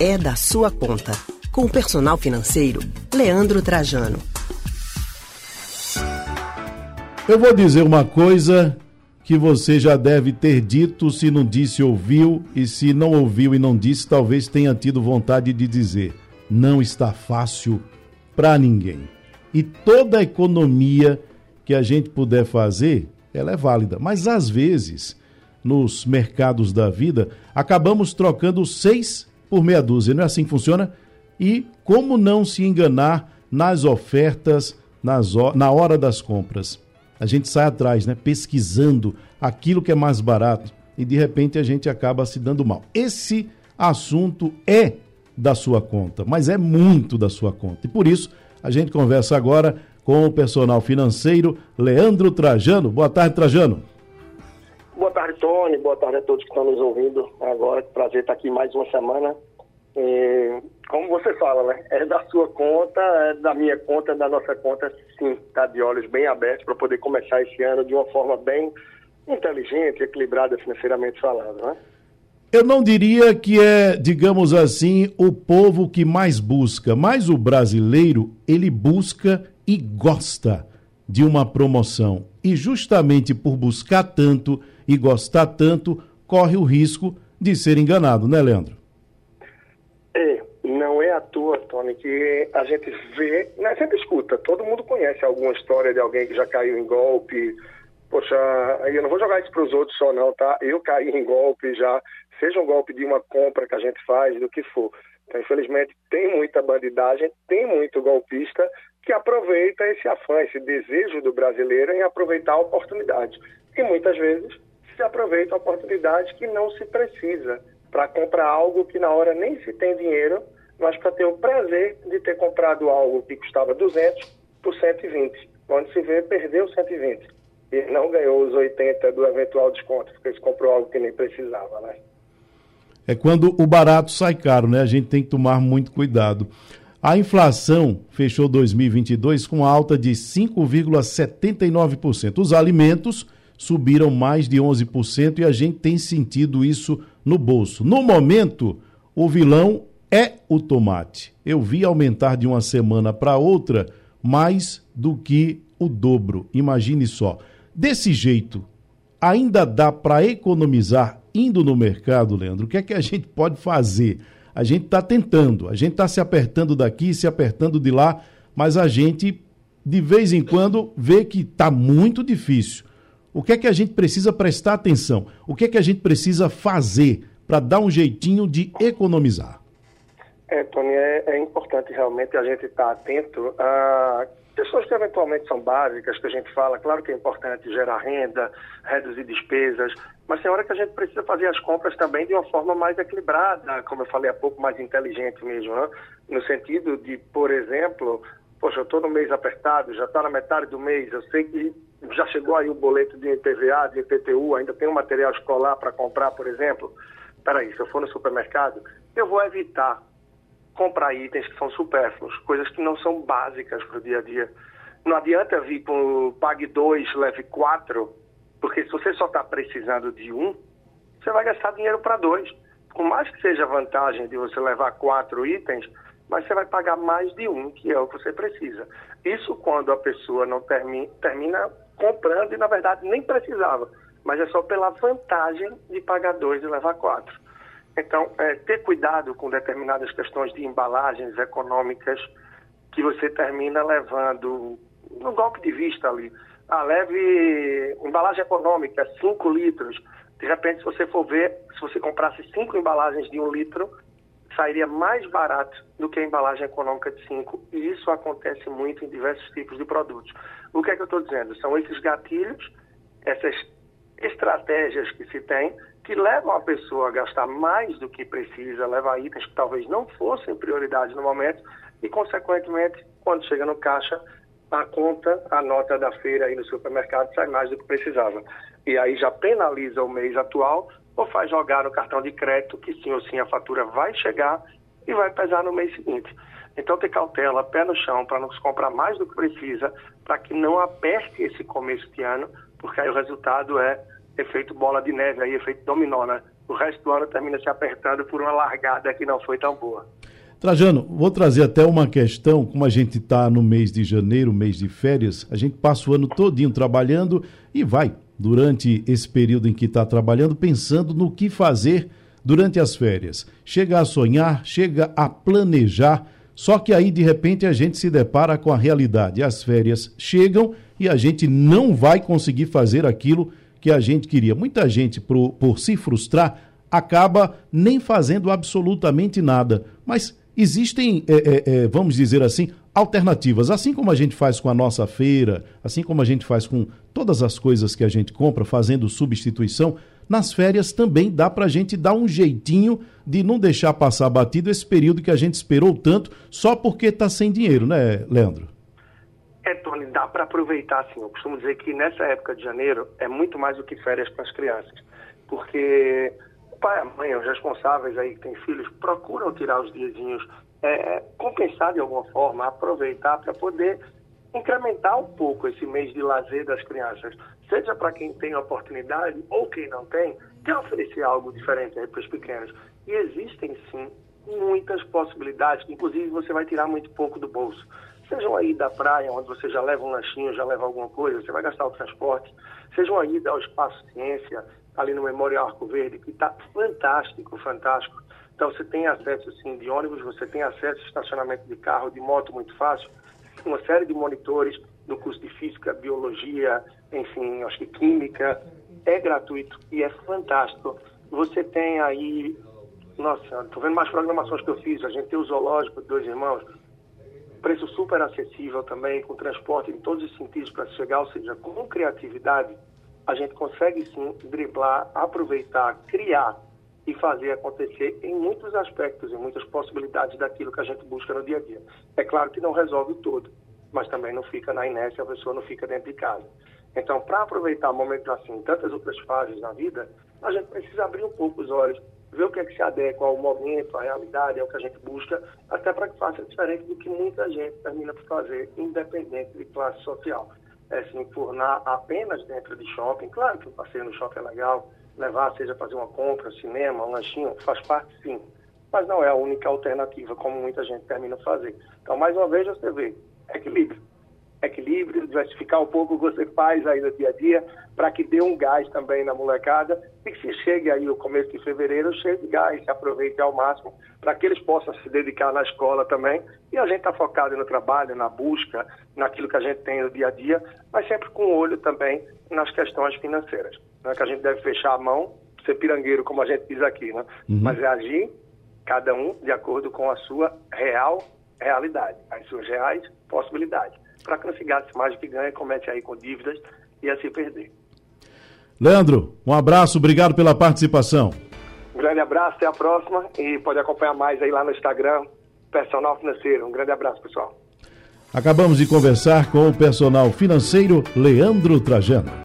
é da sua conta. Com o personal financeiro, Leandro Trajano. Eu vou dizer uma coisa que você já deve ter dito, se não disse, ouviu, e se não ouviu e não disse, talvez tenha tido vontade de dizer. Não está fácil para ninguém. E toda economia que a gente puder fazer, ela é válida. Mas às vezes, nos mercados da vida, acabamos trocando seis por meia dúzia. Não é assim que funciona? E como não se enganar nas ofertas, nas, na hora das compras? A gente sai atrás, né? Pesquisando aquilo que é mais barato e de repente a gente acaba se dando mal. Esse assunto é da sua conta, mas é muito da sua conta. E por isso a gente conversa agora com o personal financeiro Leandro Trajano. Boa tarde, Trajano. Tony. Boa tarde a todos que estão nos ouvindo agora. Prazer estar aqui mais uma semana. E, como você fala, né? É da sua conta, é da minha conta, é da nossa conta, sim. Está de olhos bem abertos para poder começar esse ano de uma forma bem inteligente, equilibrada financeiramente falando, né? Eu não diria que é, digamos assim, o povo que mais busca, mas o brasileiro, ele busca e gosta de uma promoção. E justamente por buscar tanto e gostar tanto, corre o risco de ser enganado, né, Leandro? É, não é à toa, Tony, que a gente vê, né, sempre escuta, todo mundo conhece alguma história de alguém que já caiu em golpe. Poxa, eu não vou jogar isso para os outros só não, tá? Eu caí em golpe já, seja um golpe de uma compra que a gente faz, do que for. Então, infelizmente, tem muita bandidagem, tem muito golpista que aproveita esse afã, esse desejo do brasileiro em aproveitar a oportunidade. E muitas vezes se aproveita a oportunidade que não se precisa para comprar algo que na hora nem se tem dinheiro, mas para ter o prazer de ter comprado algo que custava 200 por 120. Quando se vê, perdeu 120 e não ganhou os 80 do eventual desconto, porque se comprou algo que nem precisava, né? É quando o barato sai caro, né? A gente tem que tomar muito cuidado. A inflação fechou 2022 com alta de 5,79%. Os alimentos subiram mais de 11% e a gente tem sentido isso no bolso. No momento, o vilão é o tomate. Eu vi aumentar de uma semana para outra mais do que o dobro. Imagine só. Desse jeito, ainda dá para economizar indo no mercado, Leandro? O que é que a gente pode fazer? A gente está tentando, a gente está se apertando daqui, se apertando de lá, mas a gente, de vez em quando, vê que está muito difícil. O que é que a gente precisa prestar atenção? O que é que a gente precisa fazer para dar um jeitinho de economizar? É, Tony, é, é importante realmente a gente estar tá atento a questões que eventualmente são básicas, que a gente fala. Claro que é importante gerar renda, reduzir despesas, mas tem hora que a gente precisa fazer as compras também de uma forma mais equilibrada, como eu falei há pouco, mais inteligente mesmo, né? no sentido de, por exemplo, poxa, eu estou no mês apertado, já está na metade do mês, eu sei que já chegou aí o boleto de IPVA, de IPTU, ainda tem um material escolar para comprar, por exemplo. Peraí, se eu for no supermercado, eu vou evitar comprar itens que são supérfluos, coisas que não são básicas para o dia a dia. Não adianta vir com pague 2, leve 4, porque se você só está precisando de um, você vai gastar dinheiro para dois. Por mais que seja vantagem de você levar quatro itens, mas você vai pagar mais de um, que é o que você precisa. Isso quando a pessoa não termina comprando e, na verdade, nem precisava, mas é só pela vantagem de pagar dois e levar quatro. Então, é, ter cuidado com determinadas questões de embalagens econômicas que você termina levando no golpe de vista ali. Ah, leve embalagem econômica, 5 litros. De repente, se você for ver, se você comprasse cinco embalagens de um litro, sairia mais barato do que a embalagem econômica de 5. E isso acontece muito em diversos tipos de produtos. O que é que eu estou dizendo? São esses gatilhos, essas estratégias que se tem que levam a pessoa a gastar mais do que precisa, levar itens que talvez não fossem prioridade no momento e, consequentemente, quando chega no caixa, a conta, a nota da feira aí no supermercado sai mais do que precisava. E aí já penaliza o mês atual ou faz jogar no cartão de crédito que sim ou sim a fatura vai chegar e vai pesar no mês seguinte. Então ter cautela, pé no chão, para não se comprar mais do que precisa, para que não aperte esse começo de ano, porque aí o resultado é efeito bola de neve, aí, efeito dominó, né? o resto do ano termina se apertando por uma largada que não foi tão boa. Trajano, vou trazer até uma questão, como a gente está no mês de janeiro, mês de férias, a gente passa o ano todinho trabalhando e vai, durante esse período em que está trabalhando, pensando no que fazer durante as férias. Chega a sonhar, chega a planejar, só que aí de repente a gente se depara com a realidade. As férias chegam e a gente não vai conseguir fazer aquilo que a gente queria. Muita gente, por, por se frustrar, acaba nem fazendo absolutamente nada. Mas existem, é, é, é, vamos dizer assim, alternativas. Assim como a gente faz com a nossa feira, assim como a gente faz com todas as coisas que a gente compra, fazendo substituição, nas férias também dá para a gente dar um jeitinho de não deixar passar batido esse período que a gente esperou tanto só porque está sem dinheiro, né, Leandro? É, Tony, dá para aproveitar sim. Eu costumo dizer que nessa época de janeiro é muito mais do que férias para as crianças. Porque pai, a mãe, os responsáveis aí que têm filhos, procuram tirar os diazinhos, é, compensar de alguma forma, aproveitar para poder incrementar um pouco esse mês de lazer das crianças. Seja para quem tem oportunidade ou quem não tem, quer oferecer algo diferente para os pequenos. E existem sim muitas possibilidades, inclusive você vai tirar muito pouco do bolso. Sejam aí da praia, onde você já leva um lanchinho, já leva alguma coisa, você vai gastar o transporte. Sejam aí ao Espaço Ciência, ali no Memorial Arco Verde, que está fantástico, fantástico. Então você tem acesso sim de ônibus, você tem acesso estacionamento de carro, de moto muito fácil, uma série de monitores no curso de física, biologia, enfim, acho que química, é gratuito e é fantástico. Você tem aí, nossa, estou vendo mais programações que eu fiz, a gente tem o zoológico dois irmãos, preço super acessível também, com transporte em todos os sentidos para chegar, ou seja, com criatividade, a gente consegue sim driblar, aproveitar, criar e fazer acontecer em muitos aspectos, em muitas possibilidades daquilo que a gente busca no dia a dia. É claro que não resolve tudo, mas também não fica na inércia, a pessoa não fica dentro de casa. Então, para aproveitar momentos assim, tantas outras fases na vida, a gente precisa abrir um pouco os olhos, ver o que é que se adequa ao momento, à realidade, ao que a gente busca, até para que faça diferente do que muita gente termina por fazer, independente de classe social é, se enfurnar apenas dentro de shopping. Claro que o passeio no shopping é legal, levar, seja fazer uma compra, cinema, um lanchinho, faz parte sim. Mas não é a única alternativa, como muita gente termina fazer. Então, mais uma vez, você vê equilíbrio equilíbrio, diversificar um pouco o que você faz aí no dia a dia, para que dê um gás também na molecada e que se chegue aí o começo de fevereiro, chegue de gás, se aproveite ao máximo, para que eles possam se dedicar na escola também. E a gente está focado no trabalho, na busca, naquilo que a gente tem no dia a dia, mas sempre com olho também nas questões financeiras. Não é que a gente deve fechar a mão, ser pirangueiro, como a gente diz aqui, né? Uhum. mas é agir, cada um, de acordo com a sua real realidade, as suas reais possibilidades para que não se gaste mais do que ganha, comece aí com dívidas e assim perder. Leandro, um abraço, obrigado pela participação. Um grande abraço, até a próxima e pode acompanhar mais aí lá no Instagram, Personal Financeiro. Um grande abraço, pessoal. Acabamos de conversar com o personal financeiro Leandro Trajano.